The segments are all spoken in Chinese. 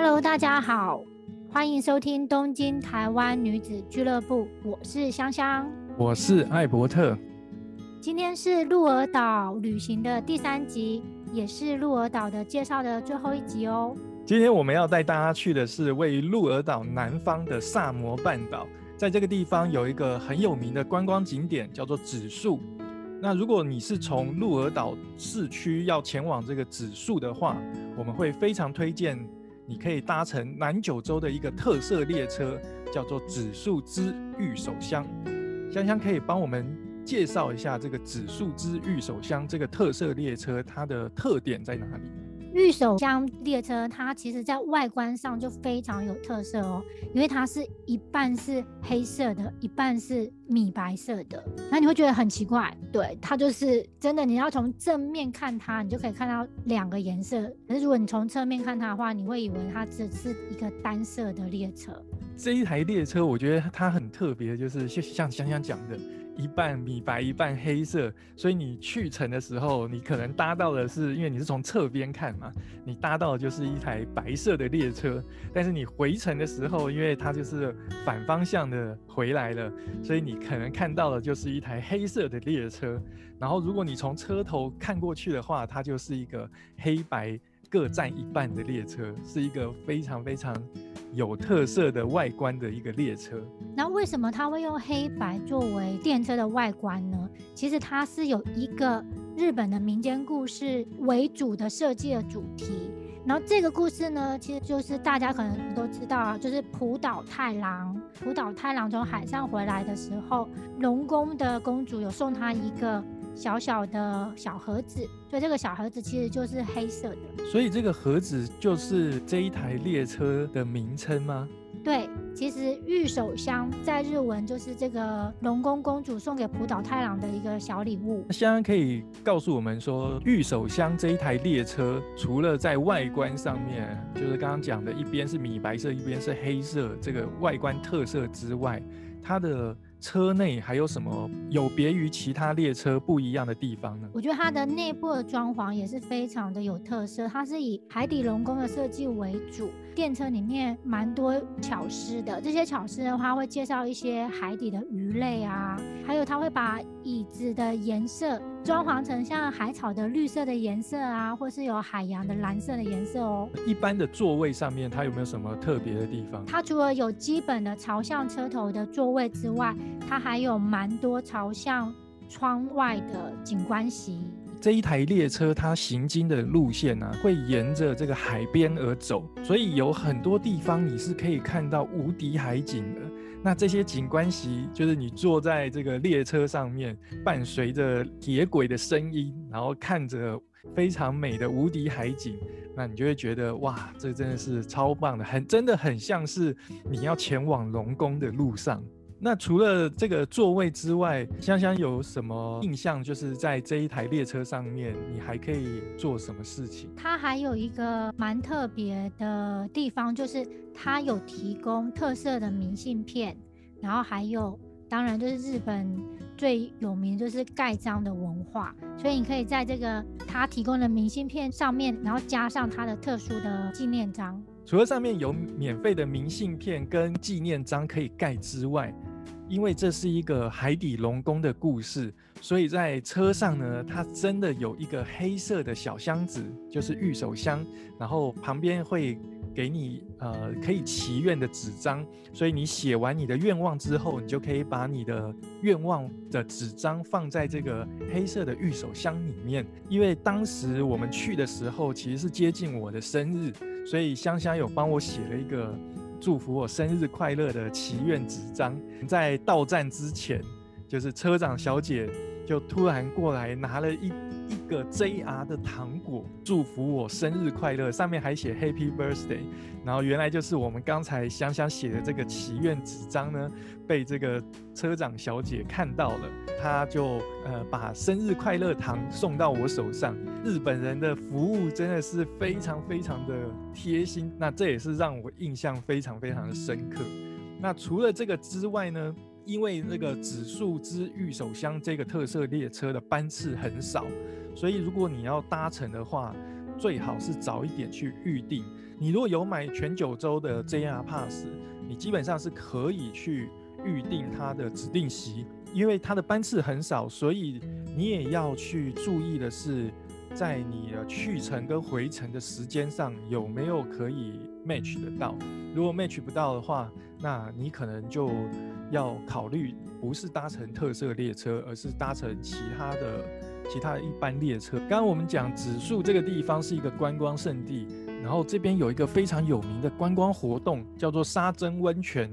Hello，大家好，欢迎收听东京台湾女子俱乐部，我是香香，我是艾伯特。今天是鹿儿岛旅行的第三集，也是鹿儿岛的介绍的最后一集哦。今天我们要带大家去的是位于鹿儿岛南方的萨摩半岛，在这个地方有一个很有名的观光景点，叫做指树。那如果你是从鹿儿岛市区要前往这个指数的话，我们会非常推荐。你可以搭乘南九州的一个特色列车，叫做指数之玉手箱。香香可以帮我们介绍一下这个指数之玉手箱这个特色列车，它的特点在哪里？玉手箱列车，它其实在外观上就非常有特色哦，因为它是一半是黑色的，一半是米白色的，那你会觉得很奇怪。对，它就是真的，你要从正面看它，你就可以看到两个颜色。可是如果你从侧面看它的话，你会以为它只是一个单色的列车。这一台列车，我觉得它很特别，就是像香香讲的。一半米白一半黑色，所以你去程的时候，你可能搭到的是，因为你是从侧边看嘛，你搭到的就是一台白色的列车。但是你回程的时候，因为它就是反方向的回来了，所以你可能看到的就是一台黑色的列车。然后如果你从车头看过去的话，它就是一个黑白。各占一半的列车是一个非常非常有特色的外观的一个列车。那为什么它会用黑白作为电车的外观呢？其实它是有一个日本的民间故事为主的设计的主题。然后这个故事呢，其实就是大家可能都知道啊，就是浦岛太郎。浦岛太郎从海上回来的时候，龙宫的公主有送他一个。小小的小盒子，所以这个小盒子其实就是黑色的。所以这个盒子就是这一台列车的名称吗？对，其实玉手箱在日文就是这个龙宫公主送给浦岛太郎的一个小礼物。香香可以告诉我们说，玉手箱这一台列车除了在外观上面，就是刚刚讲的一边是米白色，一边是黑色这个外观特色之外，它的车内还有什么有别于其他列车不一样的地方呢？我觉得它的内部的装潢也是非常的有特色，它是以海底龙宫的设计为主。电车里面蛮多巧思的，这些巧思的话会介绍一些海底的鱼类啊，还有它会把椅子的颜色装潢成像海草的绿色的颜色啊，或是有海洋的蓝色的颜色哦。一般的座位上面它有没有什么特别的地方？它除了有基本的朝向车头的座位之外，它还有蛮多朝向窗外的景观席。这一台列车它行经的路线呢，会沿着这个海边而走，所以有很多地方你是可以看到无敌海景的。那这些景观席就是你坐在这个列车上面，伴随着铁轨的声音，然后看着非常美的无敌海景，那你就会觉得哇，这真的是超棒的，很真的很像是你要前往龙宫的路上。那除了这个座位之外，香香有什么印象？就是在这一台列车上面，你还可以做什么事情？它还有一个蛮特别的地方，就是它有提供特色的明信片，然后还有，当然就是日本最有名就是盖章的文化，所以你可以在这个它提供的明信片上面，然后加上它的特殊的纪念章。除了上面有免费的明信片跟纪念章可以盖之外，因为这是一个海底龙宫的故事，所以在车上呢，它真的有一个黑色的小箱子，就是玉手箱，然后旁边会给你呃可以祈愿的纸张，所以你写完你的愿望之后，你就可以把你的愿望的纸张放在这个黑色的玉手箱里面。因为当时我们去的时候，其实是接近我的生日。所以香香有帮我写了一个祝福我生日快乐的祈愿纸张，在到站之前，就是车长小姐就突然过来拿了一。一个 JR 的糖果，祝福我生日快乐，上面还写 Happy Birthday，然后原来就是我们刚才香香写的这个祈愿纸张呢，被这个车长小姐看到了，她就呃把生日快乐糖送到我手上。日本人的服务真的是非常非常的贴心，那这也是让我印象非常非常的深刻。那除了这个之外呢？因为那个指数之玉手箱这个特色列车的班次很少，所以如果你要搭乘的话，最好是早一点去预定。你如果有买全九州的 JR Pass，你基本上是可以去预定它的指定席，因为它的班次很少，所以你也要去注意的是，在你的去程跟回程的时间上有没有可以 match 得到。如果 match 不到的话，那你可能就要考虑不是搭乘特色列车，而是搭乘其他的其他的一般列车。刚刚我们讲指数这个地方是一个观光胜地。然后这边有一个非常有名的观光活动，叫做沙蒸温泉。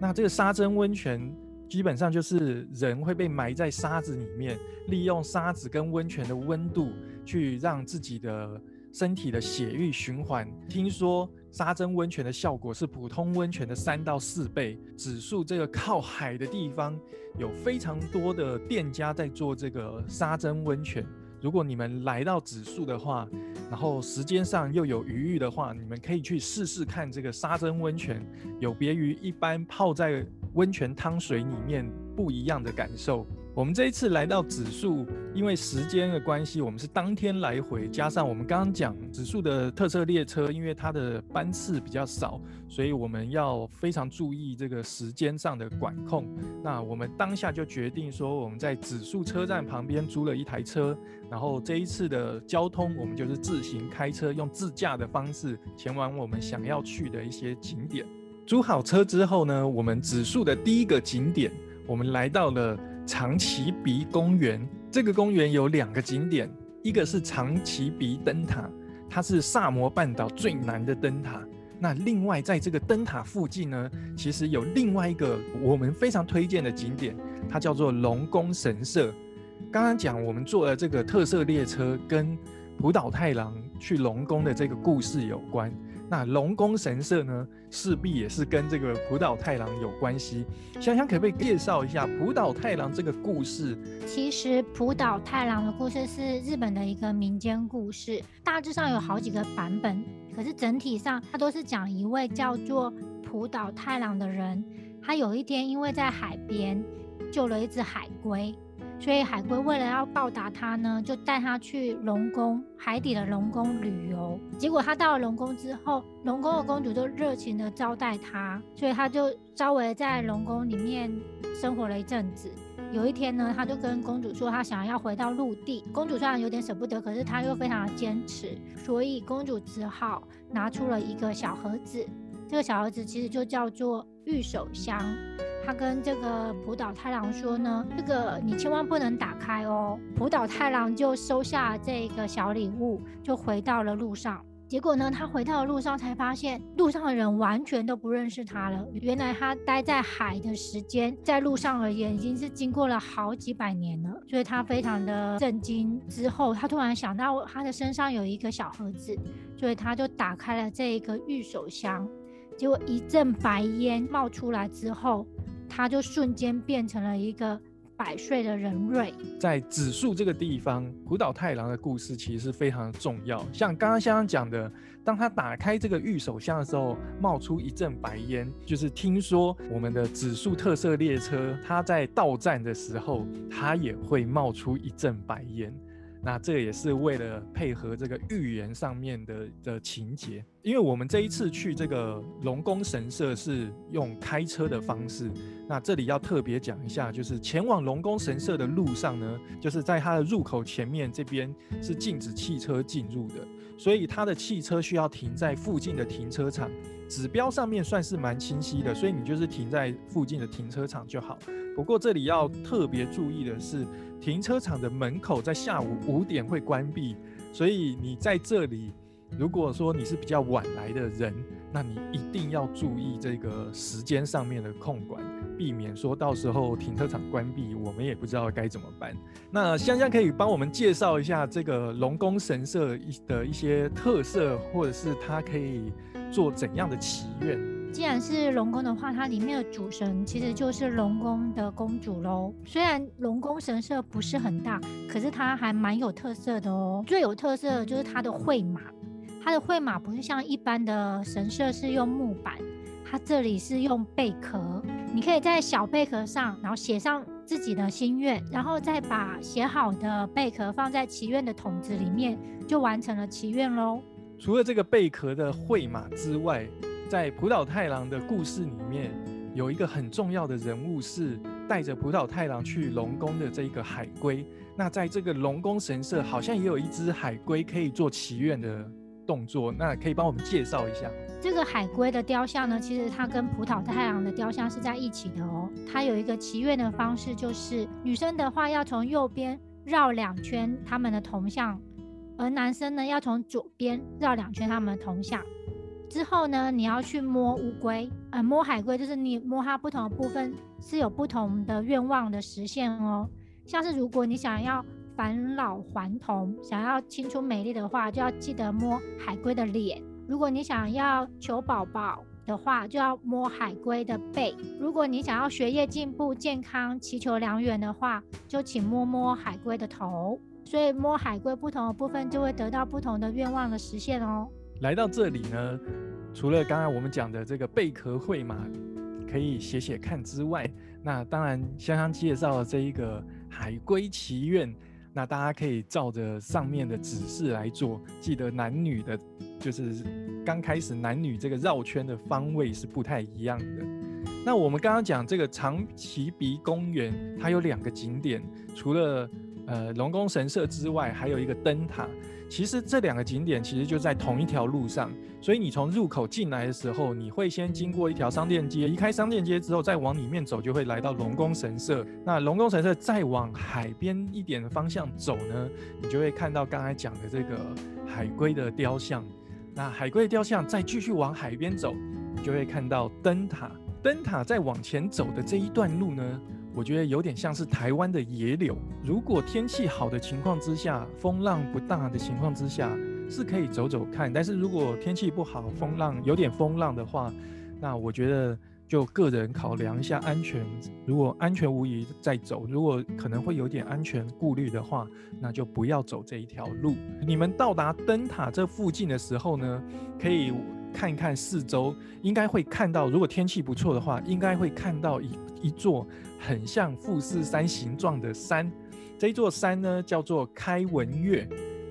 那这个沙蒸温泉基本上就是人会被埋在沙子里面，利用沙子跟温泉的温度去让自己的身体的血液循环。听说沙蒸温泉的效果是普通温泉的三到四倍。指数这个靠海的地方，有非常多的店家在做这个沙蒸温泉。如果你们来到指数的话，然后时间上又有余裕的话，你们可以去试试看这个沙蒸温泉，有别于一般泡在温泉汤水里面不一样的感受。我们这一次来到指数，因为时间的关系，我们是当天来回，加上我们刚刚讲指数的特色列车，因为它的班次比较少，所以我们要非常注意这个时间上的管控。那我们当下就决定说，我们在指数车站旁边租了一台车，然后这一次的交通，我们就是自行开车，用自驾的方式前往我们想要去的一些景点。租好车之后呢，我们指数的第一个景点，我们来到了。长崎鼻公园这个公园有两个景点，一个是长崎鼻灯塔，它是萨摩半岛最南的灯塔。那另外在这个灯塔附近呢，其实有另外一个我们非常推荐的景点，它叫做龙宫神社。刚刚讲我们坐的这个特色列车，跟浦岛太郎去龙宫的这个故事有关。那龙宫神社呢，势必也是跟这个浦岛太郎有关系。香香可不可以介绍一下浦岛太郎这个故事？其实浦岛太郎的故事是日本的一个民间故事，大致上有好几个版本，可是整体上它都是讲一位叫做浦岛太郎的人，他有一天因为在海边救了一只海龟。所以海龟为了要报答他呢，就带他去龙宫海底的龙宫旅游。结果他到了龙宫之后，龙宫的公主就热情的招待他，所以他就稍微在龙宫里面生活了一阵子。有一天呢，他就跟公主说他想要回到陆地。公主虽然有点舍不得，可是他又非常的坚持，所以公主只好拿出了一个小盒子。这个小盒子其实就叫做玉手箱。他跟这个浦岛太郎说呢，这个你千万不能打开哦。浦岛太郎就收下这个小礼物，就回到了路上。结果呢，他回到了路上才发现，路上的人完全都不认识他了。原来他待在海的时间，在路上而言，已经是经过了好几百年了。所以他非常的震惊。之后，他突然想到他的身上有一个小盒子，所以他就打开了这一个玉手箱。结果一阵白烟冒出来之后。他就瞬间变成了一个百岁的人瑞。在指数这个地方，古岛太郎的故事其实是非常重要。像刚刚香香讲的，当他打开这个玉手箱的时候，冒出一阵白烟，就是听说我们的指数特色列车，它在到站的时候，它也会冒出一阵白烟。那这也是为了配合这个预言上面的的情节，因为我们这一次去这个龙宫神社是用开车的方式。那这里要特别讲一下，就是前往龙宫神社的路上呢，就是在它的入口前面这边是禁止汽车进入的，所以它的汽车需要停在附近的停车场。指标上面算是蛮清晰的，所以你就是停在附近的停车场就好。不过这里要特别注意的是，停车场的门口在下午五点会关闭，所以你在这里，如果说你是比较晚来的人，那你一定要注意这个时间上面的控管，避免说到时候停车场关闭，我们也不知道该怎么办。那香香可以帮我们介绍一下这个龙宫神社的一些特色，或者是它可以做怎样的祈愿？既然是龙宫的话，它里面的主神其实就是龙宫的公主喽。虽然龙宫神社不是很大，可是它还蛮有特色的哦。最有特色的就是它的绘马，它的绘马不是像一般的神社是用木板，它这里是用贝壳。你可以在小贝壳上，然后写上自己的心愿，然后再把写好的贝壳放在祈愿的桶子里面，就完成了祈愿喽。除了这个贝壳的绘马之外，在浦岛太郎的故事里面，有一个很重要的人物是带着浦岛太郎去龙宫的这一个海龟。那在这个龙宫神社，好像也有一只海龟可以做祈愿的动作。那可以帮我们介绍一下这个海龟的雕像呢？其实它跟浦岛太郎的雕像是在一起的哦。它有一个祈愿的方式，就是女生的话要从右边绕两圈他们的铜像，而男生呢要从左边绕两圈他们的铜像。之后呢，你要去摸乌龟，呃，摸海龟，就是你摸它不同的部分是有不同的愿望的实现哦。像是如果你想要返老还童，想要青春美丽的话，就要记得摸海龟的脸；如果你想要求宝宝的话，就要摸海龟的背；如果你想要学业进步、健康、祈求良缘的话，就请摸摸海龟的头。所以摸海龟不同的部分，就会得到不同的愿望的实现哦。来到这里呢，除了刚刚我们讲的这个贝壳绘马可以写写看之外，那当然香香介绍的这一个海龟祈愿，那大家可以照着上面的指示来做，记得男女的，就是刚开始男女这个绕圈的方位是不太一样的。那我们刚刚讲这个长崎鼻公园，它有两个景点，除了呃龙宫神社之外，还有一个灯塔。其实这两个景点其实就在同一条路上，所以你从入口进来的时候，你会先经过一条商店街，离开商店街之后，再往里面走，就会来到龙宫神社。那龙宫神社再往海边一点的方向走呢，你就会看到刚才讲的这个海龟的雕像。那海龟的雕像再继续往海边走，你就会看到灯塔。灯塔再往前走的这一段路呢？我觉得有点像是台湾的野柳。如果天气好的情况之下，风浪不大的情况之下，是可以走走看。但是如果天气不好，风浪有点风浪的话，那我觉得就个人考量一下安全。如果安全无疑再走，如果可能会有点安全顾虑的话，那就不要走这一条路。你们到达灯塔这附近的时候呢，可以。看一看四周，应该会看到，如果天气不错的话，应该会看到一一座很像富士山形状的山。这座山呢，叫做开文岳。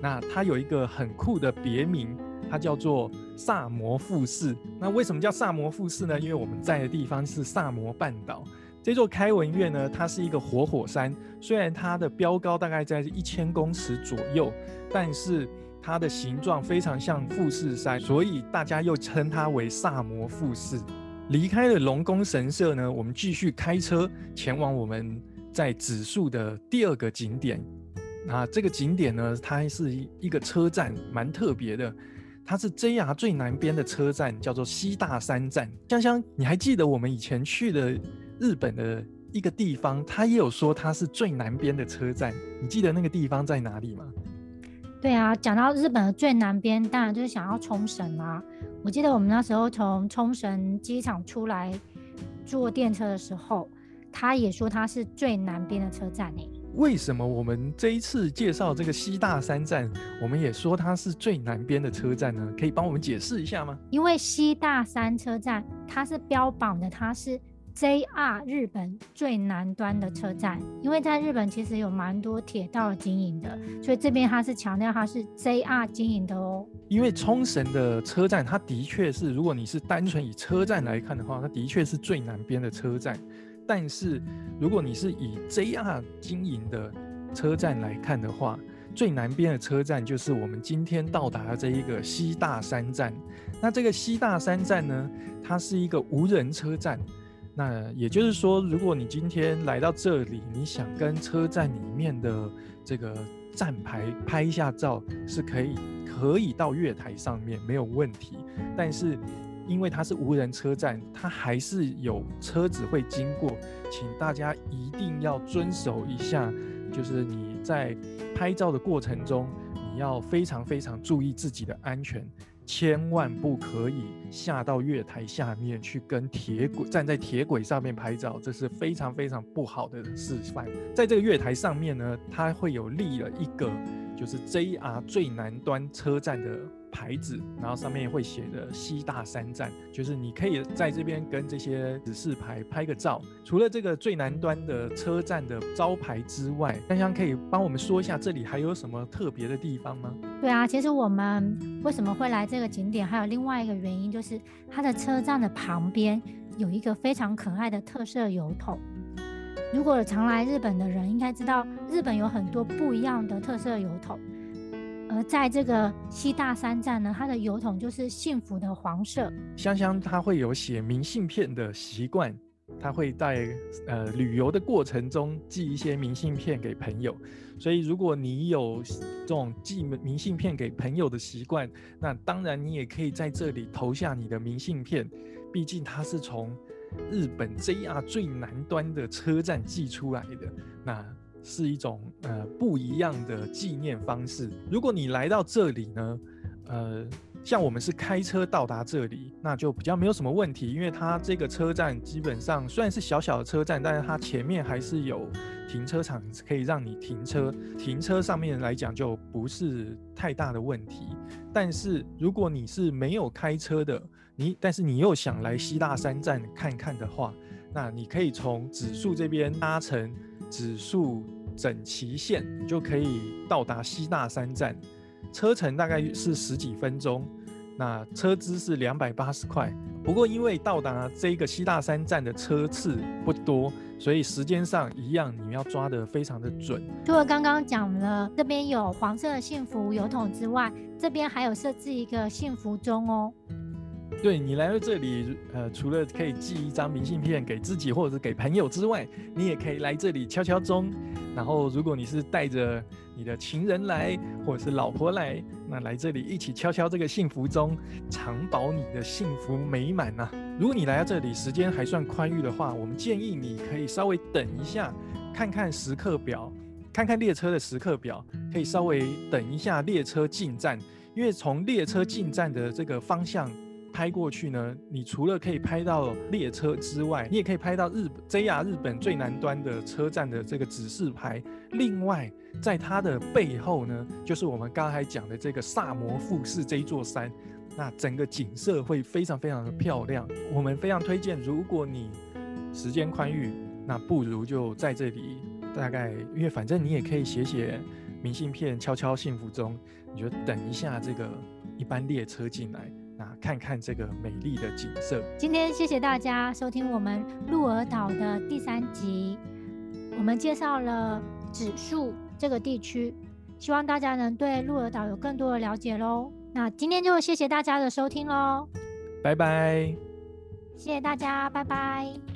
那它有一个很酷的别名，它叫做萨摩富士。那为什么叫萨摩富士呢？因为我们在的地方是萨摩半岛。这座开文岳呢，它是一个活火山，虽然它的标高大概在一千公尺左右，但是。它的形状非常像富士山，所以大家又称它为萨摩富士。离开了龙宫神社呢，我们继续开车前往我们在指数的第二个景点。那这个景点呢，它是一个车站，蛮特别的。它是 JR 最南边的车站，叫做西大山站。香香，你还记得我们以前去的日本的一个地方？它也有说它是最南边的车站。你记得那个地方在哪里吗？对啊，讲到日本的最南边，当然就是想要冲绳啦。我记得我们那时候从冲绳机场出来坐电车的时候，他也说他是最南边的车站呢。为什么我们这一次介绍这个西大山站，我们也说它是最南边的车站呢？可以帮我们解释一下吗？因为西大山车站它是标榜的，它是。JR 日本最南端的车站，因为在日本其实有蛮多铁道经营的，所以这边它是强调它是 JR 经营的哦。因为冲绳的车站，它的确是，如果你是单纯以车站来看的话，它的确是最南边的车站。但是如果你是以 JR 经营的车站来看的话，最南边的车站就是我们今天到达的这一个西大山站。那这个西大山站呢，它是一个无人车站。那也就是说，如果你今天来到这里，你想跟车站里面的这个站牌拍一下照，是可以可以到月台上面没有问题。但是因为它是无人车站，它还是有车子会经过，请大家一定要遵守一下，就是你在拍照的过程中，你要非常非常注意自己的安全。千万不可以下到月台下面去跟铁轨站在铁轨上面拍照，这是非常非常不好的示范。在这个月台上面呢，它会有立了一个就是 JR 最南端车站的牌子，然后上面会写的西大山站，就是你可以在这边跟这些指示牌拍个照。除了这个最南端的车站的招牌之外，香香可以帮我们说一下这里还有什么特别的地方吗？对啊，其实我们为什么会来这个景点，还有另外一个原因，就是它的车站的旁边有一个非常可爱的特色油桶。如果常来日本的人应该知道，日本有很多不一样的特色油桶，而在这个西大山站呢，它的油桶就是幸福的黄色。香香他会有写明信片的习惯，他会在呃旅游的过程中寄一些明信片给朋友，所以如果你有这种寄明信片给朋友的习惯，那当然你也可以在这里投下你的明信片，毕竟它是从。日本 JR 最南端的车站寄出来的，那是一种呃不一样的纪念方式。如果你来到这里呢，呃，像我们是开车到达这里，那就比较没有什么问题，因为它这个车站基本上虽然是小小的车站，但是它前面还是有停车场可以让你停车，停车上面来讲就不是太大的问题。但是如果你是没有开车的，你但是你又想来西大山站看看的话，那你可以从指数这边搭乘指数整齐线，你就可以到达西大山站。车程大概是十几分钟，那车资是两百八十块。不过因为到达这个西大山站的车次不多，所以时间上一样，你要抓得非常的准。除了刚刚讲了这边有黄色的幸福油桶之外，这边还有设置一个幸福钟哦。对你来到这里，呃，除了可以寄一张明信片给自己或者是给朋友之外，你也可以来这里敲敲钟。然后，如果你是带着你的情人来，或者是老婆来，那来这里一起敲敲这个幸福钟，长保你的幸福美满呐。如果你来到这里时间还算宽裕的话，我们建议你可以稍微等一下，看看时刻表，看看列车的时刻表，可以稍微等一下列车进站，因为从列车进站的这个方向。拍过去呢，你除了可以拍到列车之外，你也可以拍到日 JR 日本最南端的车站的这个指示牌。另外，在它的背后呢，就是我们刚才讲的这个萨摩富士这一座山，那整个景色会非常非常的漂亮。我们非常推荐，如果你时间宽裕，那不如就在这里，大概因为反正你也可以写写明信片，敲敲幸福钟，你就等一下这个一班列车进来。那看看这个美丽的景色。今天谢谢大家收听我们鹿儿岛的第三集，我们介绍了指数这个地区，希望大家能对鹿儿岛有更多的了解喽。那今天就谢谢大家的收听喽，拜拜，谢谢大家，拜拜。